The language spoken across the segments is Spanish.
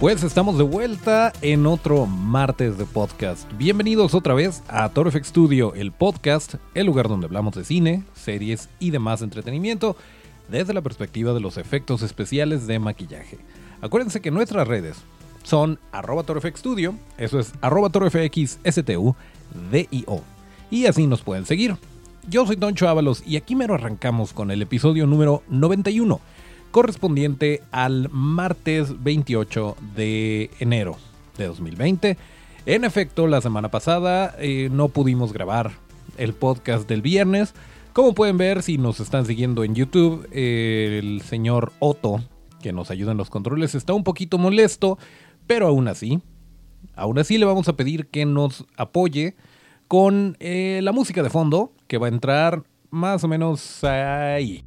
Pues estamos de vuelta en otro martes de podcast. Bienvenidos otra vez a Toro FX Studio, el podcast, el lugar donde hablamos de cine, series y demás entretenimiento desde la perspectiva de los efectos especiales de maquillaje. Acuérdense que nuestras redes son arroba Studio, eso es arroba. Y así nos pueden seguir. Yo soy Toncho Ábalos y aquí mero arrancamos con el episodio número 91 correspondiente al martes 28 de enero de 2020. En efecto, la semana pasada eh, no pudimos grabar el podcast del viernes. Como pueden ver, si nos están siguiendo en YouTube, el señor Otto, que nos ayuda en los controles, está un poquito molesto, pero aún así, aún así le vamos a pedir que nos apoye con eh, la música de fondo, que va a entrar más o menos ahí.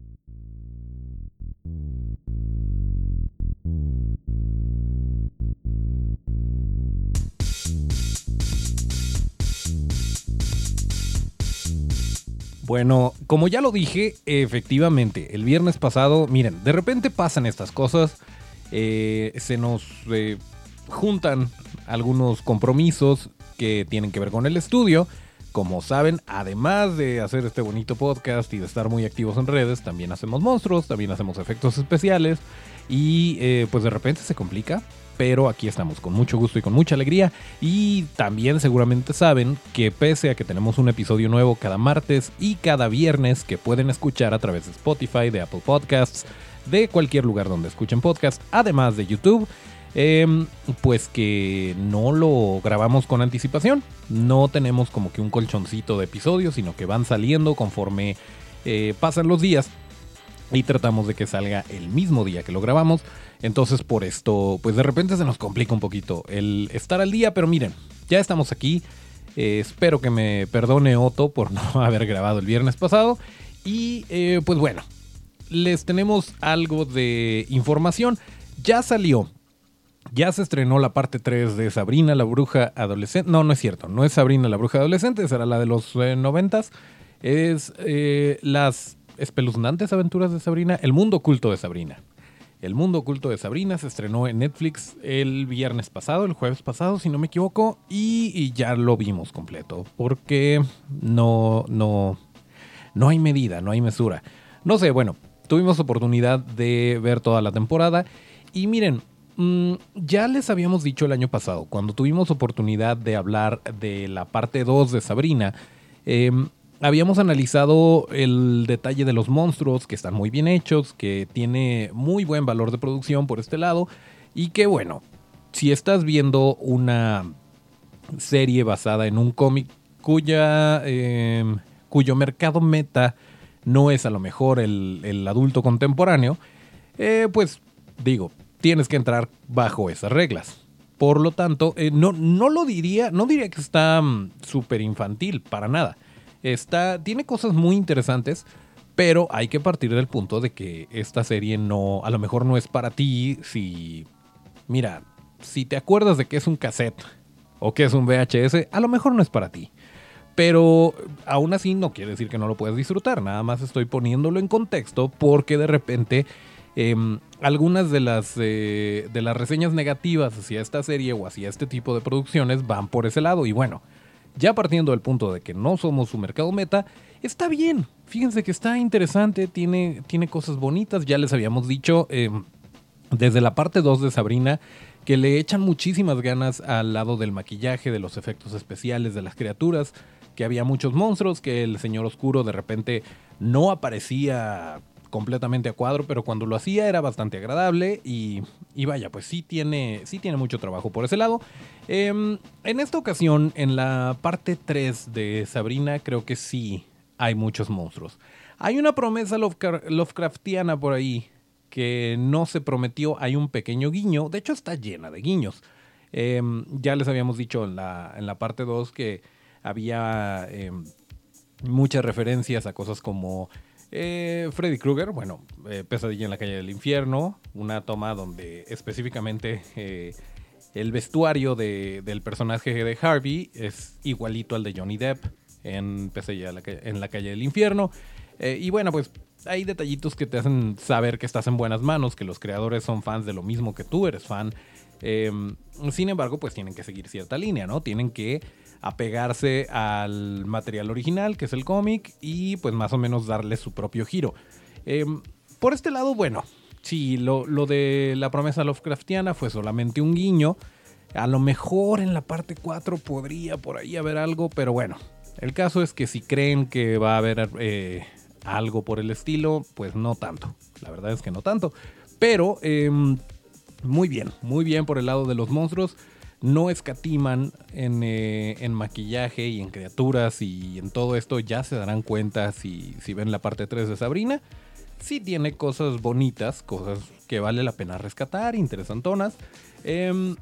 Bueno, como ya lo dije, efectivamente, el viernes pasado, miren, de repente pasan estas cosas, eh, se nos eh, juntan algunos compromisos que tienen que ver con el estudio. Como saben, además de hacer este bonito podcast y de estar muy activos en redes, también hacemos monstruos, también hacemos efectos especiales y eh, pues de repente se complica pero aquí estamos con mucho gusto y con mucha alegría. Y también seguramente saben que pese a que tenemos un episodio nuevo cada martes y cada viernes que pueden escuchar a través de Spotify, de Apple Podcasts, de cualquier lugar donde escuchen podcast, además de YouTube, em, pues que no lo grabamos con anticipación. No tenemos como que un colchoncito de episodios, sino que van saliendo conforme eh, pasan los días y tratamos de que salga el mismo día que lo grabamos. Entonces por esto, pues de repente se nos complica un poquito el estar al día, pero miren, ya estamos aquí. Eh, espero que me perdone Otto por no haber grabado el viernes pasado. Y eh, pues bueno, les tenemos algo de información. Ya salió, ya se estrenó la parte 3 de Sabrina la bruja adolescente. No, no es cierto, no es Sabrina la bruja adolescente, será la de los eh, noventas. Es las espeluznantes aventuras de Sabrina, el mundo oculto de Sabrina. El mundo oculto de Sabrina se estrenó en Netflix el viernes pasado, el jueves pasado, si no me equivoco, y, ya lo vimos completo, porque no, no, no hay medida, no hay mesura. No sé, bueno, tuvimos oportunidad de ver toda la temporada y miren, mm, ya les habíamos dicho el año pasado, cuando tuvimos oportunidad de hablar de la parte 2 de Sabrina, eh, habíamos analizado el detalle de los monstruos, que están muy bien hechos, que tiene muy buen valor de producción por este lado, y que bueno, si estás viendo una serie basada en un cómic cuya, em, cuyo mercado meta no es a lo mejor el, adulto contemporáneo, eh, pues digo, tienes que entrar bajo esas reglas. Por lo tanto, eh, no, no lo diría, no diría que está mm, súper infantil, para nada Está, tiene cosas muy interesantes, pero hay que partir del punto de que esta serie no, a lo mejor no es para ti si, mira, si te acuerdas de que es un cassette o que es un VHS, a lo mejor no es para ti. Pero aún así no quiere decir que no lo puedas disfrutar, nada más estoy poniéndolo en contexto porque de repente em, algunas de las, eh, de las reseñas negativas hacia esta serie o hacia este tipo de producciones van por ese lado y bueno, ya partiendo del punto de que no somos su mercado meta, está bien. Fíjense que está interesante, tiene, tiene cosas bonitas. Ya les habíamos dicho em, desde la parte 2 de Sabrina que le echan muchísimas ganas al lado del maquillaje, de los efectos especiales, de las criaturas, que había muchos monstruos, que el señor oscuro de repente no aparecía completamente a cuadro, pero cuando lo hacía era bastante agradable y, vaya, pues sí tiene, sí tiene mucho trabajo por ese lado. Em, en esta ocasión, en la parte 3 de Sabrina, creo que sí hay muchos monstruos. Hay una promesa Lovecraftiana por ahí que no se prometió, hay un pequeño guiño, de hecho está llena de guiños. Em, ya les habíamos dicho en la, en la parte 2 que había em, muchas referencias a cosas como eh, Freddy Krueger, bueno, eh, Pesadilla en la calle del infierno, una toma donde específicamente eh, el vestuario del personaje de Harvey es igualito al de Johnny Depp en Pesadilla en la calle del infierno. y bueno, pues hay detallitos que te hacen saber que estás en buenas manos, que los creadores son fans de lo mismo que tú eres fan. Em, sin embargo, pues tienen que seguir cierta línea, ¿no? Tienen que apegarse al material original, que es el cómic, y pues más o menos darle su propio giro. Em, por este lado, bueno, sí, lo, lo, de la promesa Lovecraftiana fue solamente un guiño. A lo mejor en la parte 4 podría por ahí haber algo, pero bueno, el caso es que si creen que va a haber eh, algo por el estilo, pues no tanto. La verdad es que no tanto. Pero em, muy bien, muy bien por el lado de los monstruos no escatiman eh, en, maquillaje y en criaturas y en todo esto, ya se darán cuenta si, si ven la parte 3 de Sabrina. Sí tiene cosas bonitas, cosas que vale la pena rescatar, interesantonas. Em,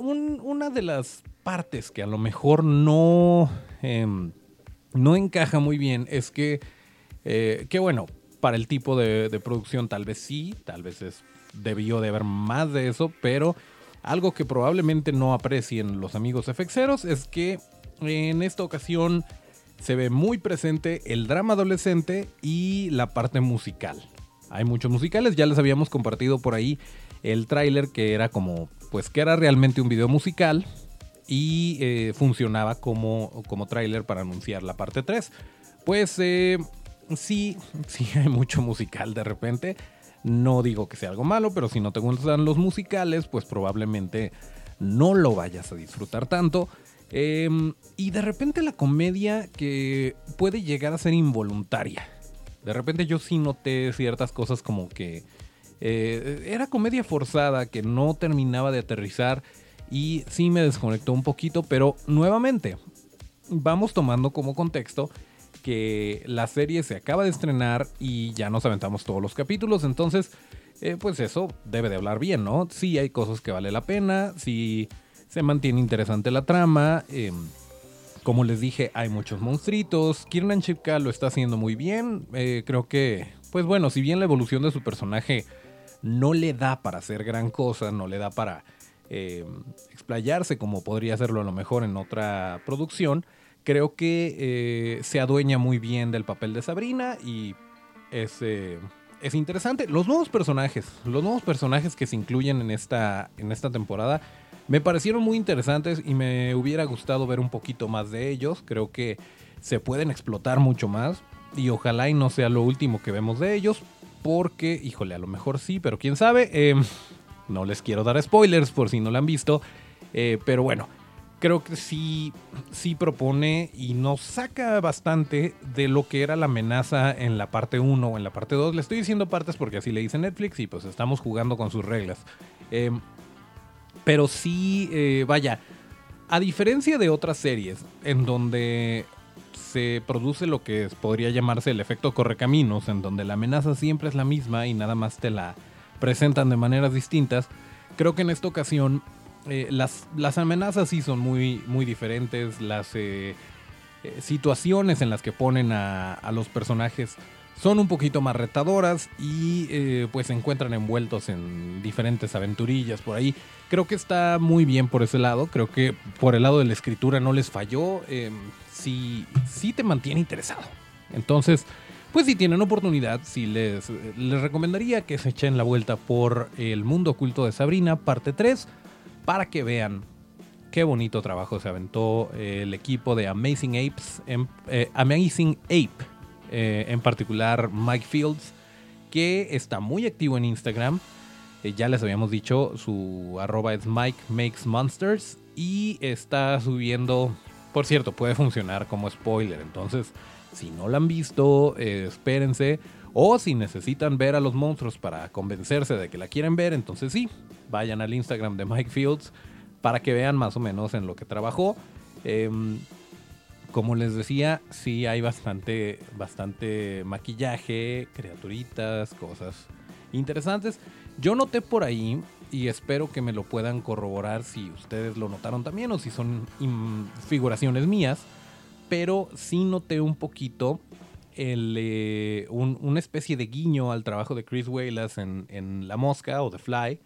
una de las partes que a lo mejor no, em, no encaja muy bien es que, eh, que bueno, para el tipo de, de, producción tal vez sí, tal vez es, debió de haber más de eso, pero algo que probablemente no aprecien los amigos FXeros es que en esta ocasión se ve muy presente el drama adolescente y la parte musical. Hay muchos musicales, ya les habíamos compartido por ahí el tráiler que era como, pues que era realmente un video musical y eh, funcionaba como, como tráiler para anunciar la parte 3. Pues eh, sí, sí hay mucho musical de repente. No digo que sea algo malo, pero si no te gustan los musicales, pues probablemente no lo vayas a disfrutar tanto. Em, y de repente la comedia que puede llegar a ser involuntaria. De repente yo sí noté ciertas cosas como que eh, era comedia forzada, que no terminaba de aterrizar y sí me desconectó un poquito, pero nuevamente vamos tomando como contexto que la serie se acaba de estrenar y ya nos aventamos todos los capítulos, entonces, eh, pues eso debe de hablar bien, ¿no? Sí hay cosas que vale la pena, sí se mantiene interesante la trama, em, como les dije, hay muchos monstruitos, Kiernan Chipka lo está haciendo muy bien, eh, creo que, pues bueno, si bien la evolución de su personaje no le da para hacer gran cosa, no le da para explayarse como podría hacerlo a lo mejor en otra producción, creo que eh, se adueña muy bien del papel de Sabrina y es, eh, es interesante. Los nuevos personajes, los nuevos personajes que se incluyen en esta, en esta temporada, me parecieron muy interesantes y me hubiera gustado ver un poquito más de ellos. Creo que se pueden explotar mucho más y ojalá y no sea lo último que vemos de ellos. Porque, híjole, a lo mejor sí, pero quién sabe. Em, no les quiero dar spoilers por si no lo han visto. Eh, pero bueno, creo que sí, sí propone y nos saca bastante de lo que era la amenaza en la parte 1 o en la parte 2. Le estoy diciendo partes porque así le dice Netflix y pues estamos jugando con sus reglas. Em, pero sí, eh, vaya, a diferencia de otras series en donde se produce lo que podría llamarse el efecto correcaminos, en donde la amenaza siempre es la misma y nada más te la presentan de maneras distintas, creo que en esta ocasión eh, las, las, amenazas sí son muy, muy diferentes, las eh, eh, situaciones en las que ponen a, los personajes son un poquito más retadoras y pues se encuentran envueltos en diferentes aventurillas por ahí. Creo que está muy bien por ese lado, creo que por el lado de la escritura no les falló, sí, sí te mantiene interesado. Entonces, pues si tienen oportunidad, sí les, les recomendaría que se echen la vuelta por El Mundo Oculto de Sabrina, parte 3 para que vean qué bonito trabajo se aventó eh, el equipo de Amazing Apes, eh, Amazing Ape, eh, en particular Mike Fields, que está muy activo en Instagram. ya les habíamos dicho, su arroba es Mike Makes Monsters y está subiendo, por cierto, puede funcionar como spoiler, entonces si no lo han visto, espérense. O si necesitan ver a los monstruos para convencerse de que la quieren ver, entonces sí, vayan al Instagram de Mike Fields para que vean más o menos en lo que trabajó. Em, como les decía, sí hay bastante, bastante maquillaje, criaturitas, cosas interesantes. Yo noté por ahí, y espero que me lo puedan corroborar si ustedes lo notaron también o si son figuraciones mías, pero sí noté un poquito el, eh, una especie de guiño al trabajo de Chris Wallace en, en La Mosca o The Fly,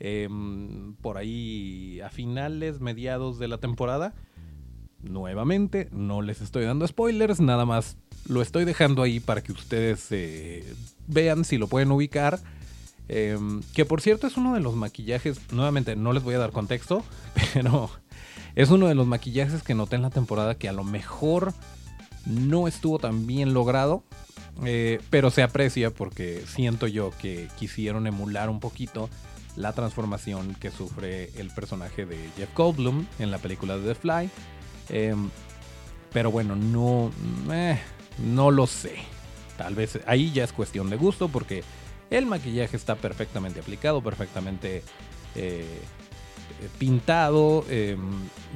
em, por ahí a finales, mediados de la temporada. Nuevamente, no les estoy dando spoilers, nada más lo estoy dejando ahí para que ustedes eh, vean si lo pueden ubicar. Em, que por cierto es uno de los maquillajes, nuevamente no les voy a dar contexto, pero es uno de los maquillajes que noté en la temporada que a lo mejor no estuvo tan bien logrado, eh, pero se aprecia porque siento yo que quisieron emular un poquito la transformación que sufre el personaje de Jeff Goldblum en la película de The Fly. Em, pero bueno, no, eh, no lo sé. Tal vez ahí ya es cuestión de gusto porque el maquillaje está perfectamente aplicado, perfectamente eh, eh, pintado. Em,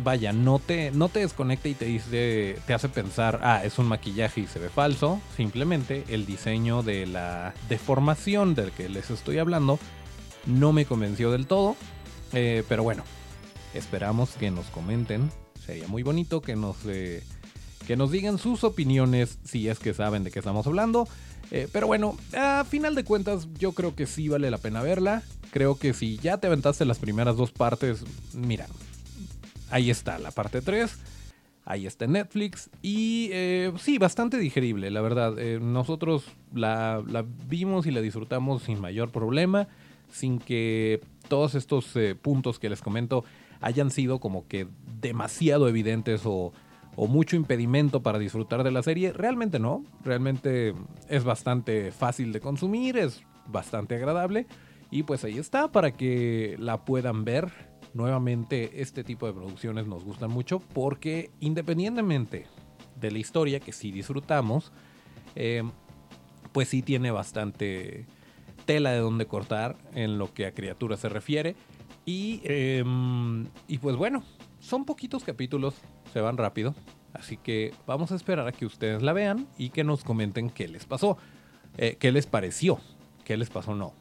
vaya, no te, no te desconecta y te dice, te hace pensar, ah, es un maquillaje y se ve falso. Simplemente el diseño de la deformación del que les estoy hablando no me convenció del todo. Eh, pero bueno, esperamos que nos comenten. Sería muy bonito que nos, que nos digan sus opiniones si es que saben de qué estamos hablando. Eh, pero bueno, a final de cuentas yo creo que sí vale la pena verla. Creo que si ya te aventaste las primeras dos partes, mira, ahí está la parte 3. Ahí está Netflix. Y eh, sí, bastante digerible, la verdad. Eh, nosotros la, vimos y la disfrutamos sin mayor problema. Sin que todos estos puntos que les comento hayan sido como que demasiado evidentes o o mucho impedimento para disfrutar de la serie. Realmente no, realmente es bastante fácil de consumir, es bastante agradable y pues ahí está para que la puedan ver. Nuevamente este tipo de producciones nos gustan mucho porque independientemente de la historia que sí disfrutamos, eh, pues sí tiene bastante tela de donde cortar en lo que a criaturas se refiere. Y, em, y pues bueno, son poquitos capítulos, se van rápido. Así que vamos a esperar a que ustedes la vean y que nos comenten qué les pasó, eh, qué les pareció, qué les pasó no.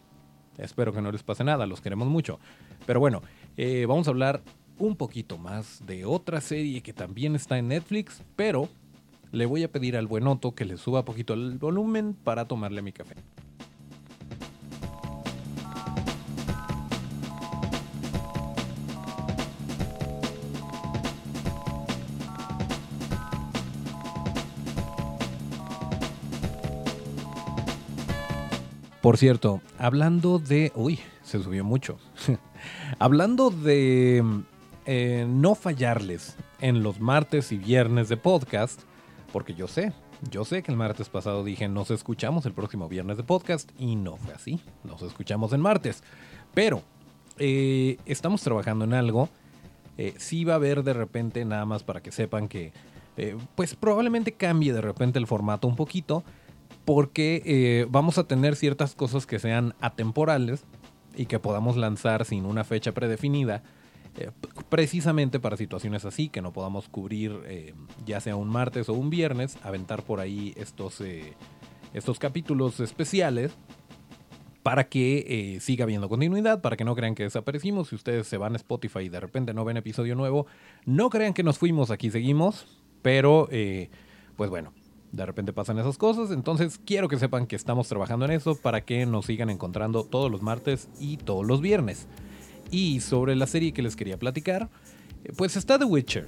Espero que no les pase nada, los queremos mucho. Pero bueno, eh, vamos a hablar un poquito más de otra serie que también está en Netflix, pero le voy a pedir al buenoto que le suba poquito el volumen para tomarle mi café. Por cierto, hablando de... Uy, se subió mucho. hablando de eh, no fallarles en los martes y viernes de podcast, porque yo sé, yo sé que el martes pasado dije nos escuchamos el próximo viernes de podcast y no fue así, nos escuchamos en martes. Pero eh, estamos trabajando en algo. Eh, sí va a haber de repente, nada más para que sepan que, pues probablemente cambie de repente el formato un poquito porque eh, vamos a tener ciertas cosas que sean atemporales y que podamos lanzar sin una fecha predefinida, eh, precisamente para situaciones así, que no podamos cubrir eh, ya sea un martes o un viernes, aventar por ahí estos, estos capítulos especiales para que siga habiendo continuidad, para que no crean que desaparecimos. Si ustedes se van a Spotify y de repente no ven episodio nuevo, no crean que nos fuimos, aquí seguimos, pero pues bueno, de repente pasan esas cosas. Entonces quiero que sepan que estamos trabajando en eso para que nos sigan encontrando todos los martes y todos los viernes. Y sobre la serie que les quería platicar, eh, pues está The Witcher.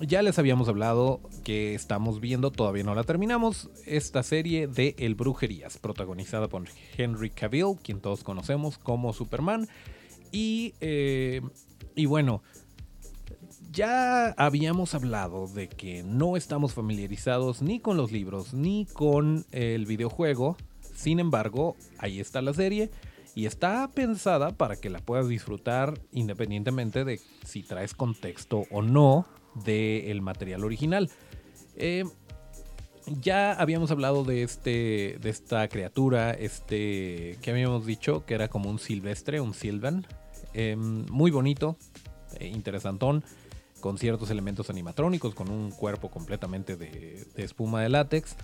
Ya les habíamos hablado que estamos viendo, todavía no la terminamos, esta serie de El Brujerías, protagonizada por Henry Cavill, quien todos conocemos como Superman. Y, eh, y bueno, ya habíamos hablado de que no estamos familiarizados ni con los libros ni con el videojuego. Sin embargo, ahí está la serie y está pensada para que la puedas disfrutar independientemente de si traes contexto o no del material original. Eh, ya habíamos hablado de este de esta criatura, este que habíamos dicho que era como un silvestre, un silvan, em, muy bonito, eh, interesantón con ciertos elementos animatrónicos, con un cuerpo completamente de, espuma de látex.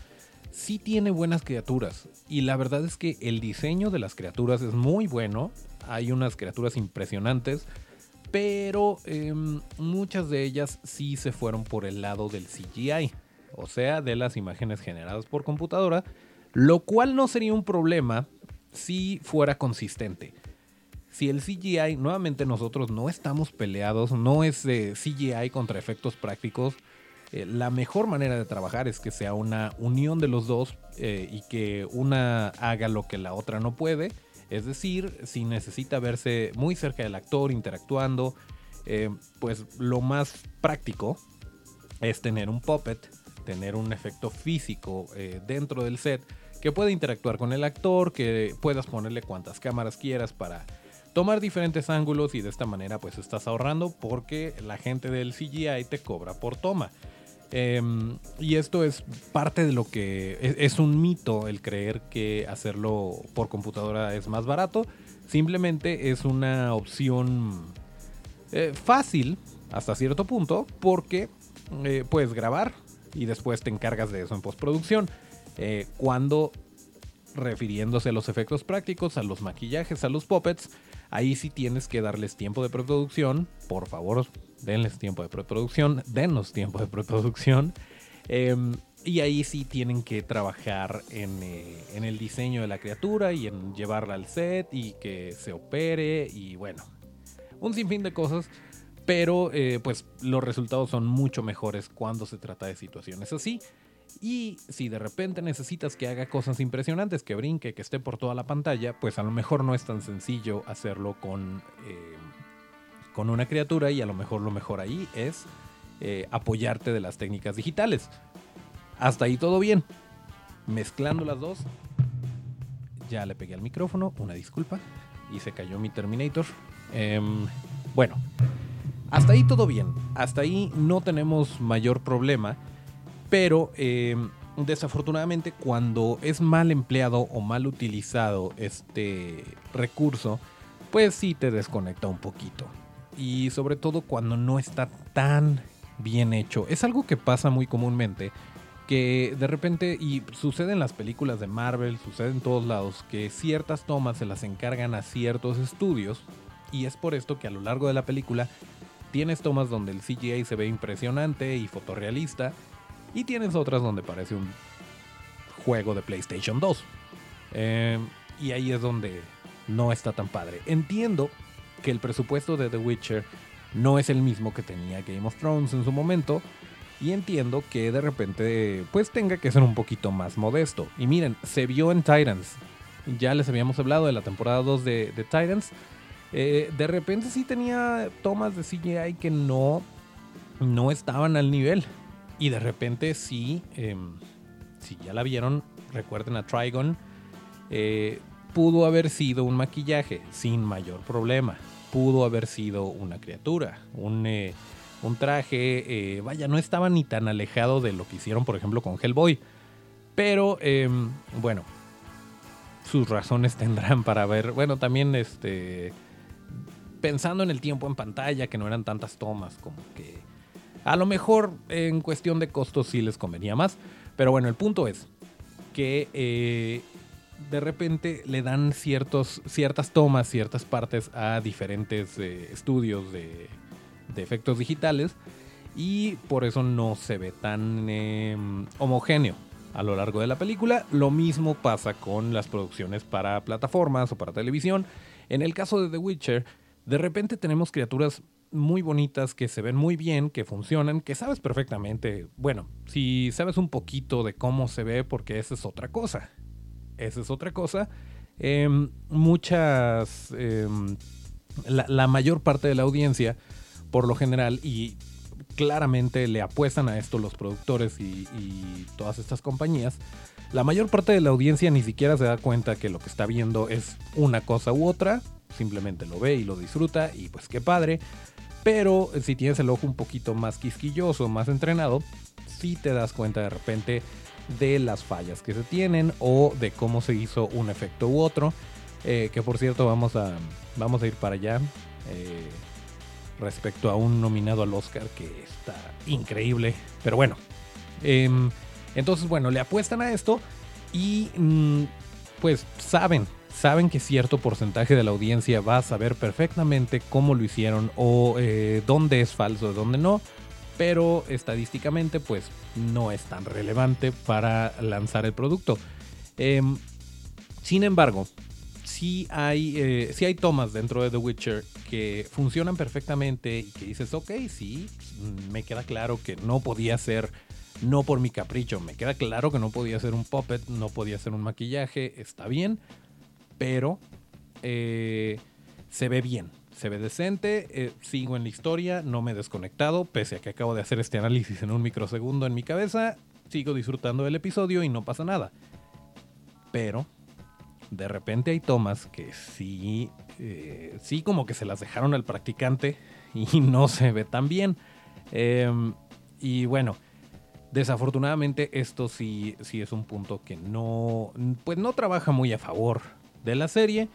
Sí tiene buenas criaturas y la verdad es que el diseño de las criaturas es muy bueno. Hay unas criaturas impresionantes, pero em, muchas de ellas sí se fueron por el lado del CGI. o sea, de las imágenes generadas por computadora, lo cual no sería un problema si fuera consistente. Si el CGI, nuevamente nosotros no estamos peleados, no es CGI contra efectos prácticos, eh, la mejor manera de trabajar es que sea una unión de los dos eh, y que una haga lo que la otra no puede. Es decir, si necesita verse muy cerca del actor, interactuando, eh, pues lo más práctico es tener un puppet, tener un efecto físico dentro del set que pueda interactuar con el actor, que puedas ponerle cuantas cámaras quieras para tomar diferentes ángulos y de esta manera pues estás ahorrando porque la gente del CGI te cobra por toma. Em, y esto es parte de lo que es, un mito el creer que hacerlo por computadora es más barato. Simplemente es una opción eh, fácil hasta cierto punto porque eh, puedes grabar y después te encargas de eso en postproducción. Eh, cuando refiriéndose a los efectos prácticos, a los maquillajes, a los puppets, ahí sí tienes que darles tiempo de preproducción. Por favor, denles tiempo de preproducción, denos tiempo de preproducción. Em, y ahí sí tienen que trabajar eh, en, el diseño de la criatura y en llevarla al set y que se opere y bueno, un sinfín de cosas. Pero eh, pues los resultados son mucho mejores cuando se trata de situaciones así. Y si de repente necesitas que haga cosas impresionantes, que brinque, que esté por toda la pantalla, pues a lo mejor no es tan sencillo hacerlo con, eh, con una criatura y a lo mejor lo mejor ahí es eh, apoyarte de las técnicas digitales. Hasta ahí todo bien. Mezclando las dos, ya le pegué al micrófono, una disculpa, y se cayó mi Terminator. Em, bueno, hasta ahí todo bien. Hasta ahí no tenemos mayor problema. Pero eh, desafortunadamente cuando es mal empleado o mal utilizado este recurso, pues sí te desconecta un poquito. Y sobre todo cuando no está tan bien hecho. Es algo que pasa muy comúnmente. Que de repente, y sucede en las películas de Marvel, sucede en todos lados, que ciertas tomas se las encargan a ciertos estudios. Y es por esto que a lo largo de la película tienes tomas donde el CGI se ve impresionante y fotorrealista y tienes otras donde parece un juego de PlayStation 2. Eh, y ahí es donde no está tan padre. Entiendo que el presupuesto de The Witcher no es el mismo que tenía Game of Thrones en su momento. Y entiendo que de repente pues tenga que ser un poquito más modesto. Y miren, se vio en Titans. Ya les habíamos hablado de la temporada 2 de, Titans. Eh, de repente sí tenía tomas de CGI que no, no estaban al nivel. Y de repente sí, em, si ya la vieron, recuerden a Trigon, eh, pudo haber sido un maquillaje sin mayor problema. Pudo haber sido una criatura, un, eh, un traje, eh, vaya, no estaba ni tan alejado de lo que hicieron, por ejemplo, con Hellboy. Pero, em, bueno, sus razones tendrán para ver, bueno, también este, pensando en el tiempo en pantalla, que no eran tantas tomas como que a lo mejor en cuestión de costos sí les convenía más. Pero bueno, el punto es que eh, de repente le dan ciertas tomas, ciertas partes a diferentes eh, estudios de, efectos digitales. Y por eso no se ve tan em, homogéneo a lo largo de la película. Lo mismo pasa con las producciones para plataformas o para televisión. En el caso de The Witcher, de repente tenemos criaturas muy bonitas, que se ven muy bien, que funcionan, que sabes perfectamente. Bueno, si sabes un poquito de cómo se ve, porque esa es otra cosa. Esa es otra cosa. Em, muchas. Em, la, mayor parte de la audiencia, por lo general, y claramente le apuestan a esto los productores y, y todas estas compañías. La mayor parte de la audiencia ni siquiera se da cuenta que lo que está viendo es una cosa u otra, simplemente lo ve y lo disfruta y pues qué padre. Pero si tienes el ojo un poquito más quisquilloso, más entrenado, sí te das cuenta de repente de las fallas que se tienen o de cómo se hizo un efecto u otro. Eh, que por cierto vamos a, vamos a ir para allá. Eh, respecto a un nominado al Oscar que está increíble. Pero bueno. Em, entonces, bueno, le apuestan a esto y mm, pues saben saben que cierto porcentaje de la audiencia va a saber perfectamente cómo lo hicieron o eh, dónde es falso, dónde no. pero estadísticamente pues no es tan relevante para lanzar el producto. Em, sin embargo, sí hay, eh, hay tomas dentro de The Witcher que funcionan perfectamente y que dices, ok, sí, me queda claro que no podía ser, no por mi capricho, me queda claro que no podía ser un puppet, no podía ser un maquillaje, está bien, pero eh, se ve bien, se ve decente, eh, sigo en la historia, no me he desconectado, pese a que acabo de hacer este análisis en un microsegundo en mi cabeza, sigo disfrutando del episodio y no pasa nada. Pero de repente hay tomas que sí, eh, sí como que se las dejaron al practicante y no se ve tan bien. Em, y bueno, desafortunadamente esto sí, sí es un punto que no, pues no trabaja muy a favor de la serie.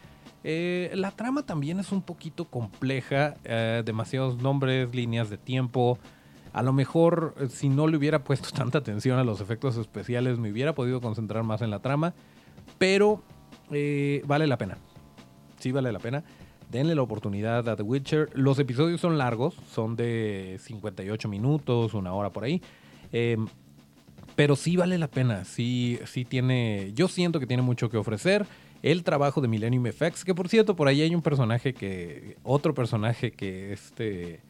Eh, la trama también es un poquito compleja, eh, demasiados nombres, líneas de tiempo. A lo mejor eh, si no le hubiera puesto tanta atención a los efectos especiales me hubiera podido concentrar más en la trama, pero vale la pena. Sí vale la pena. Denle la oportunidad a The Witcher. Los episodios son largos, son de 58 minutos, una hora por ahí. Em, pero sí vale la pena, sí, sí tiene, yo siento que tiene mucho que ofrecer el trabajo de Millennium FX, que por cierto, por ahí hay un personaje que, otro personaje que este,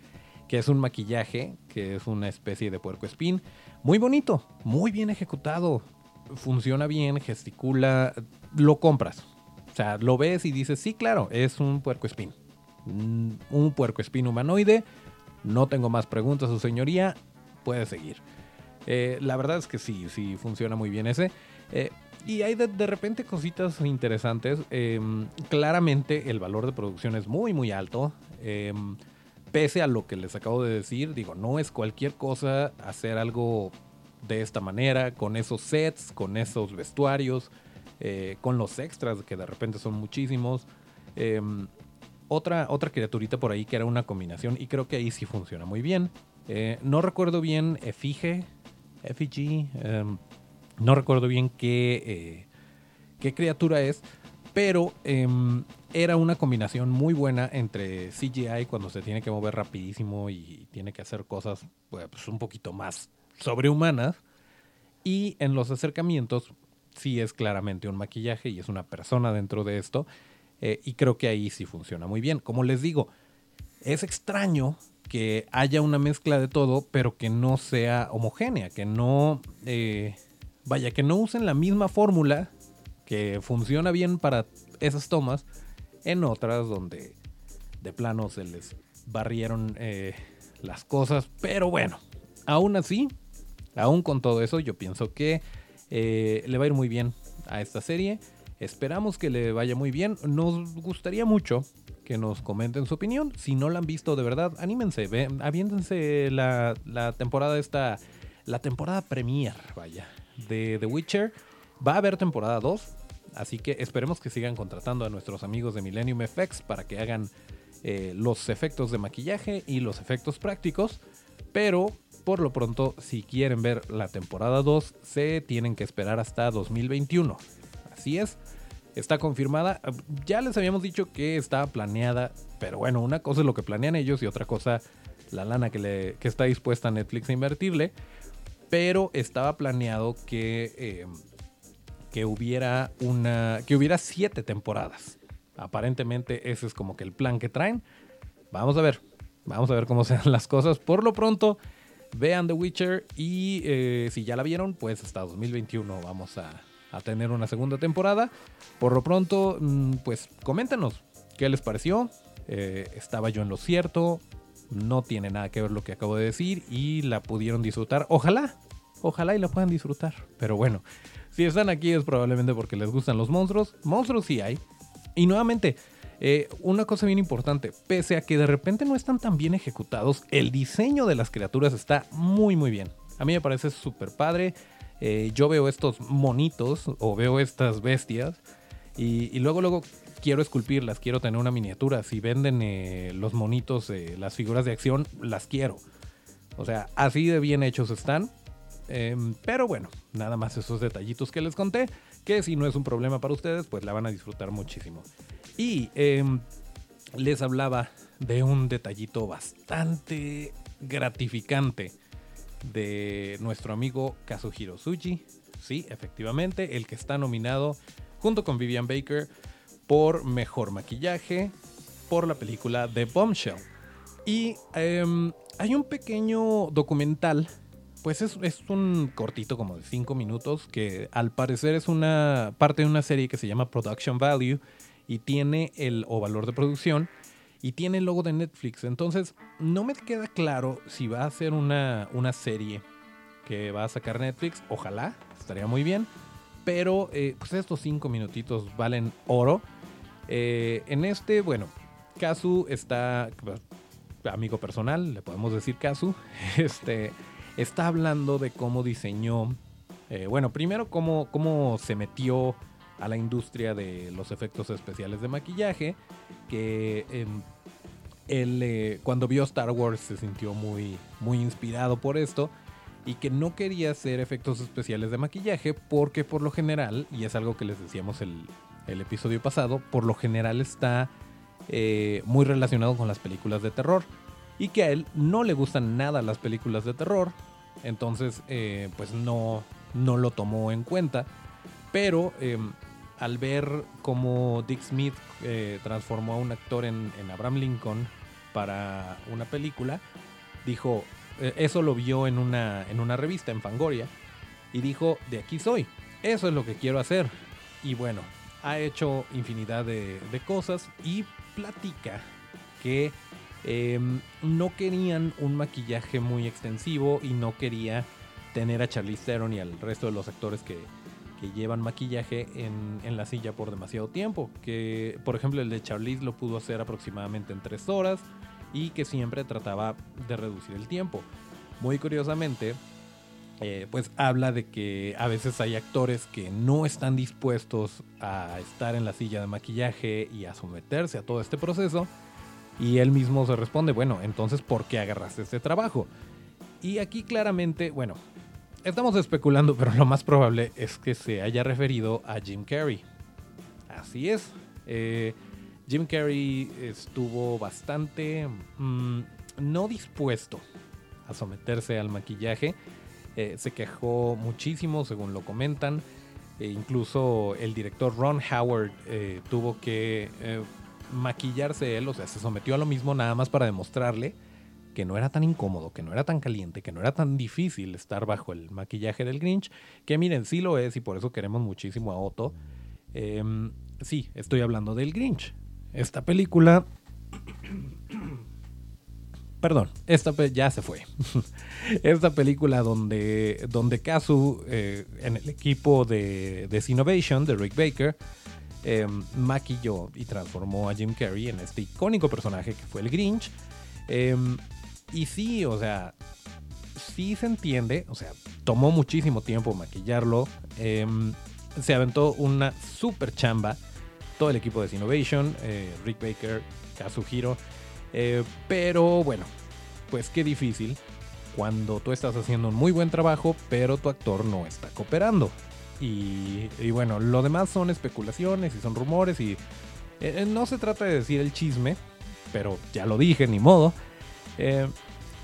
que es un maquillaje, que es una especie de puerco espín, muy bonito, muy bien ejecutado, funciona bien, gesticula, lo compras. O sea, lo ves y dices, sí, claro, es un puerco espín. Mm, un puerco espín humanoide. No tengo más preguntas, su señoría. Puede seguir. Eh, la verdad es que sí, sí funciona muy bien ese. Eh, y hay de, repente cositas interesantes. Em, claramente el valor de producción es muy, muy alto. Em, pese a lo que les acabo de decir, digo, no es cualquier cosa hacer algo de esta manera, con esos sets, con esos vestuarios, eh, con los extras que de repente son muchísimos. Em, otra, otra criaturita por ahí que era una combinación y creo que ahí sí funciona muy bien. Eh, no recuerdo bien Efige, Effigy, no recuerdo bien qué, eh, qué criatura es, pero em, era una combinación muy buena entre CGI cuando se tiene que mover rapidísimo y tiene que hacer cosas pues, un poquito más sobrehumanas. Y en los acercamientos sí es claramente un maquillaje y es una persona dentro de esto. Eh, y creo que ahí sí funciona muy bien. Como les digo, es extraño que haya una mezcla de todo, pero que no sea homogénea, que no... Eh, vaya, que no usen la misma fórmula que funciona bien para esas tomas en otras donde de plano se les barrieron eh, las cosas. Pero bueno, aún así, aún con todo eso, yo pienso que eh, le va a ir muy bien a esta serie. Esperamos que le vaya muy bien. Nos gustaría mucho que nos comenten su opinión. Si no la han visto de verdad, anímense, ven, la, la temporada esta, la temporada premier, vaya de The Witcher. Va a haber temporada 2, así que esperemos que sigan contratando a nuestros amigos de Millennium FX para que hagan eh, los efectos de maquillaje y los efectos prácticos. Pero por lo pronto, si quieren ver la temporada 2, se tienen que esperar hasta 2021. Así es, está confirmada. Ya les habíamos dicho que estaba planeada, pero bueno, una cosa es lo que planean ellos y otra cosa la lana que, está dispuesta Netflix a invertirle pero estaba planeado que, eh, que hubiera una. que hubiera siete temporadas. Aparentemente, ese es como que el plan que traen. Vamos a ver. Vamos a ver cómo sean las cosas. Por lo pronto, vean The Witcher. Y eh, si ya la vieron, pues hasta 2021 vamos a, tener una segunda temporada. Por lo pronto, mm, pues coméntenos qué les pareció. Eh, estaba yo en lo cierto no tiene nada que ver lo que acabo de decir y la pudieron disfrutar. Ojalá, ojalá y la puedan disfrutar. Pero bueno, si están aquí es probablemente porque les gustan los monstruos. Monstruos sí hay. Y nuevamente, eh, una cosa bien importante, pese a que de repente no están tan bien ejecutados, el diseño de las criaturas está muy muy bien. A mí me parece súper padre. Eh, yo veo estos monitos o veo estas bestias y, y luego luego quiero esculpirlas, quiero tener una miniatura. Si venden eh, los monitos, las figuras de acción, las quiero. O sea, así de bien hechos están. Em, pero bueno, nada más esos detallitos que les conté, que si no es un problema para ustedes, pues la van a disfrutar muchísimo. Y em, les hablaba de un detallito bastante gratificante de nuestro amigo Kazuhiro Tsuji. Sí, efectivamente, el que está nominado junto con Vivian Baker por mejor maquillaje por la película The Bombshell. Y em, hay un pequeño documental, pues es, es un cortito como de 5 minutos, que al parecer es una parte de una serie que se llama Production Value y tiene el, o valor de producción, y tiene el logo de Netflix. Entonces, no me queda claro si va a ser una, una serie que va a sacar Netflix. Ojalá, estaría muy bien. Pero, eh, pues estos cinco minutitos valen oro. Eh, en este, bueno, Kazu está, pues, amigo personal, le podemos decir Kazu, este, está hablando de cómo diseñó, eh, bueno, primero cómo, cómo se metió a la industria de los efectos especiales de maquillaje, que em, él eh, cuando vio Star Wars se sintió muy, muy inspirado por esto y que no quería hacer efectos especiales de maquillaje porque por lo general, y es algo que les decíamos el, el episodio pasado, por lo general está eh, muy relacionado con las películas de terror y que a él no le gustan nada las películas de terror, entonces eh, pues no, no lo tomó en cuenta, pero em, al ver cómo Dick Smith eh, transformó a un actor en, Abraham Lincoln para una película, dijo, eso lo vio en una, en una revista, en Fangoria, y dijo, de aquí soy, eso es lo que quiero hacer. Y bueno, ha hecho infinidad de, cosas y platica que em, no querían un maquillaje muy extensivo y no quería tener a Charlize Theron y al resto de los actores que, que llevan maquillaje en, la silla por demasiado tiempo. Que, por ejemplo, el de Charlize lo pudo hacer aproximadamente en tres horas y que siempre trataba de reducir el tiempo. Muy curiosamente, eh, pues habla de que a veces hay actores que no están dispuestos a estar en la silla de maquillaje y a someterse a todo este proceso. Y él mismo se responde, bueno, entonces, ¿por qué agarraste este trabajo? Y aquí claramente, bueno, Estamos especulando, pero lo más probable es que se haya referido a Jim Carrey. Así es. Eh, Jim Carrey estuvo bastante mm, no dispuesto a someterse al maquillaje. Eh, se quejó muchísimo, según lo comentan. E incluso el director Ron Howard eh, tuvo que maquillarse él, o sea, se sometió a lo mismo nada más para demostrarle que no era tan incómodo, que no era tan caliente, que no era tan difícil estar bajo el maquillaje del Grinch, que miren, sí lo es y por eso queremos muchísimo a Otto. Em, sí, estoy hablando del Grinch. Esta película... Perdón, esta ya se fue. esta película donde, donde Kazu, eh, en el equipo de, de Innovation, de Rick Baker, em, maquilló y transformó a Jim Carrey en este icónico personaje que fue el Grinch. Em, y sí, o sea, sí se entiende, o sea, tomó muchísimo tiempo maquillarlo. Em, se aventó una super chamba. Todo el equipo de Innovation, eh, Rick Baker, Kazuhiro. Eh, pero bueno, pues qué difícil cuando tú estás haciendo un muy buen trabajo, pero tu actor no está cooperando. Y, bueno, lo demás son especulaciones y son rumores y eh, no se trata de decir el chisme, pero ya lo dije, ni modo. Eh,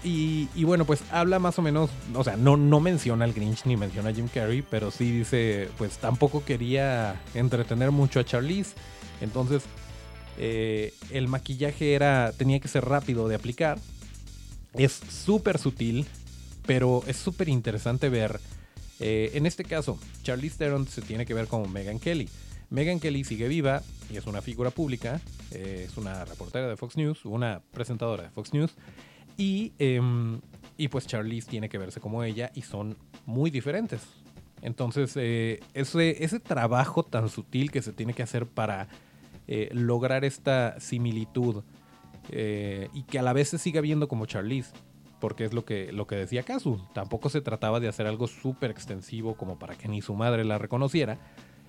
y, bueno, pues habla más o menos, o sea, no, no menciona al Grinch ni menciona a Jim Carrey, pero sí dice, pues tampoco quería entretener mucho a Charlize. Entonces, eh, el maquillaje era, tenía que ser rápido de aplicar. Es súper sutil, pero es súper interesante ver. Eh, en este caso, Charlize Theron se tiene que ver como Megan Kelly. Megan Kelly sigue viva y es una figura pública, es una reportera de Fox News, una presentadora de Fox News. Y, em, y pues Charlize tiene que verse como ella y son muy diferentes. Entonces, eh, ese, ese trabajo tan sutil que se tiene que hacer para eh, lograr esta similitud eh, y que a la vez se siga viendo como Charlize, porque es lo que, lo que decía Kazu. Tampoco se trataba de hacer algo súper extensivo como para que ni su madre la reconociera.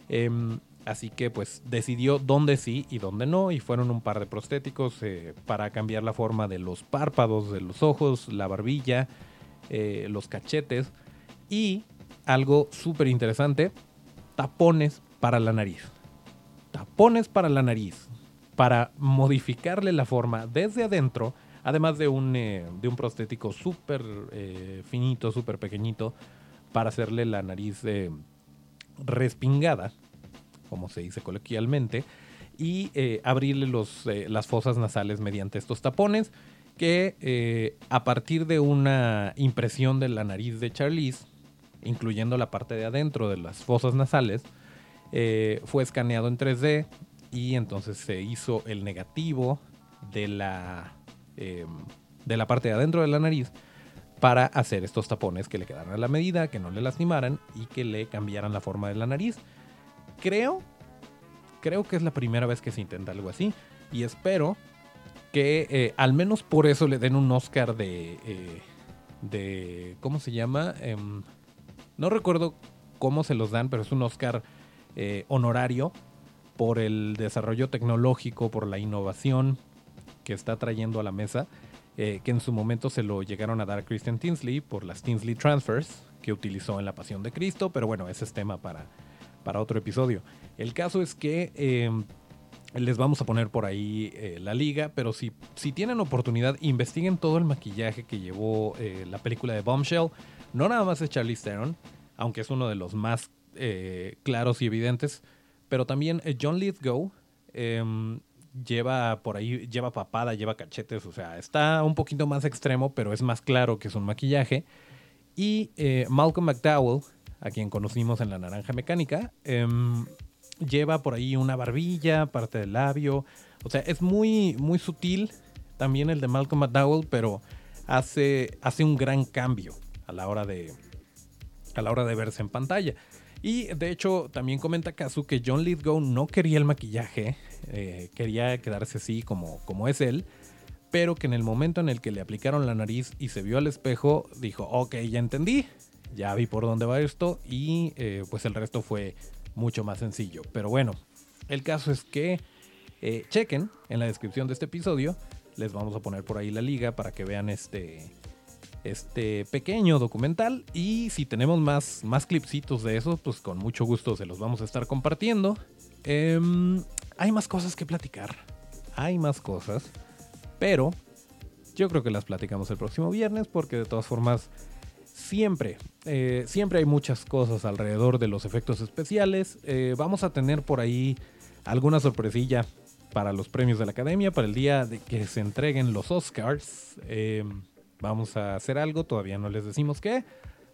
Em, Así que pues decidió dónde sí y dónde no y fueron un par de prostéticos eh, para cambiar la forma de los párpados, de los ojos, la barbilla, los cachetes y algo súper interesante, tapones para la nariz. Tapones para la nariz para modificarle la forma desde adentro Además de un, eh, de un prostético súper eh, finito, súper pequeñito, para hacerle la nariz eh, respingada, como se dice coloquialmente, y abrirle los, las fosas nasales mediante estos tapones, que a partir de una impresión de la nariz de Charlize, incluyendo la parte de adentro de las fosas nasales, fue escaneado en 3D y entonces se hizo el negativo de la, em, de la parte de adentro de la nariz para hacer estos tapones que le quedaran a la medida, que no le lastimaran y que le cambiaran la forma de la nariz. Creo, creo que es la primera vez que se intenta algo así y espero que eh, al menos por eso le den un Oscar de, eh, de ¿cómo se llama? Em, no recuerdo cómo se los dan, pero es un Oscar eh, honorario por el desarrollo tecnológico, por la innovación que está trayendo a la mesa, eh, que en su momento se lo llegaron a dar a Christian Tinsley por las Tinsley Transfers que utilizó en La Pasión de Cristo, pero bueno, ese es tema para, para otro episodio. El caso es que eh, les vamos a poner por ahí la liga, pero si, si tienen oportunidad, investiguen todo el maquillaje que llevó la película de Bombshell. No nada más es Charlie Theron, aunque es uno de los más claros y evidentes, pero también eh, John Lithgow em, lleva por ahí, lleva papada, lleva cachetes, o sea, está un poquito más extremo, pero es más claro que es un maquillaje. Y eh, Malcolm McDowell, a quien conocimos en La Naranja Mecánica, em, lleva por ahí una barbilla, parte del labio. O sea, es muy, muy sutil también el de Malcolm McDowell, pero hace, hace un gran cambio a la hora de, a la hora de verse en pantalla. Y de hecho, también comenta Kazu que John Lithgow no quería el maquillaje, eh, quería quedarse así como, como es él, pero que en el momento en el que le aplicaron la nariz y se vio al espejo, dijo, ok, ya entendí, ya vi por dónde va esto y eh, pues el resto fue mucho más sencillo. Pero bueno, el caso es que eh, chequen en la descripción de este episodio, les vamos a poner por ahí la liga para que vean este este pequeño documental. Y si tenemos más, más clipsitos de eso, pues con mucho gusto se los vamos a estar compartiendo. Em, hay más cosas que platicar. Hay más cosas. Pero yo creo que las platicamos el próximo viernes porque de todas formas siempre, eh, siempre hay muchas cosas alrededor de los efectos especiales. Eh, vamos a tener por ahí alguna sorpresilla para los premios de la academia, para el día de que se entreguen los Oscars. Em, vamos a hacer algo, todavía no les decimos qué.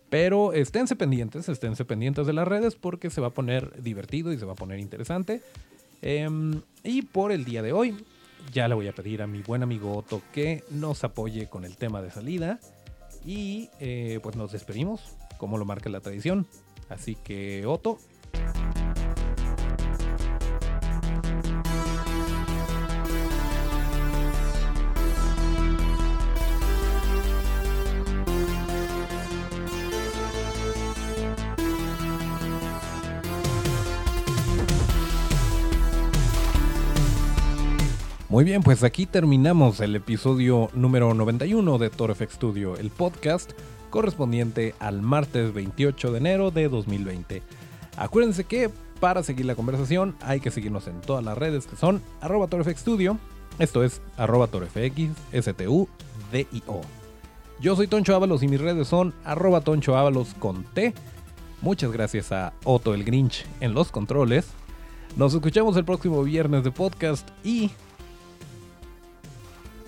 Pero esténse pendientes, esténse pendientes de las redes porque se va a poner divertido y se va a poner interesante. Em, y por el día de hoy, ya le voy a pedir a mi buen amigo Otto que nos apoye con el tema de salida. Y eh, pues nos despedimos, como lo marca la tradición. Así que Otto, Muy bien, pues aquí terminamos el episodio número 91 de Toro FX Studio, el podcast correspondiente al martes 28 de enero de 2020. Acuérdense que para seguir la conversación hay que seguirnos en todas las redes que son arroba Studio, esto es arroba torofx, S-T-U-D-I-O. Yo soy Toncho Ábalos y mis redes son arroba Toncho Ábalos con T. Muchas gracias a Otto el Grinch en los controles. Nos escuchamos el próximo viernes de podcast y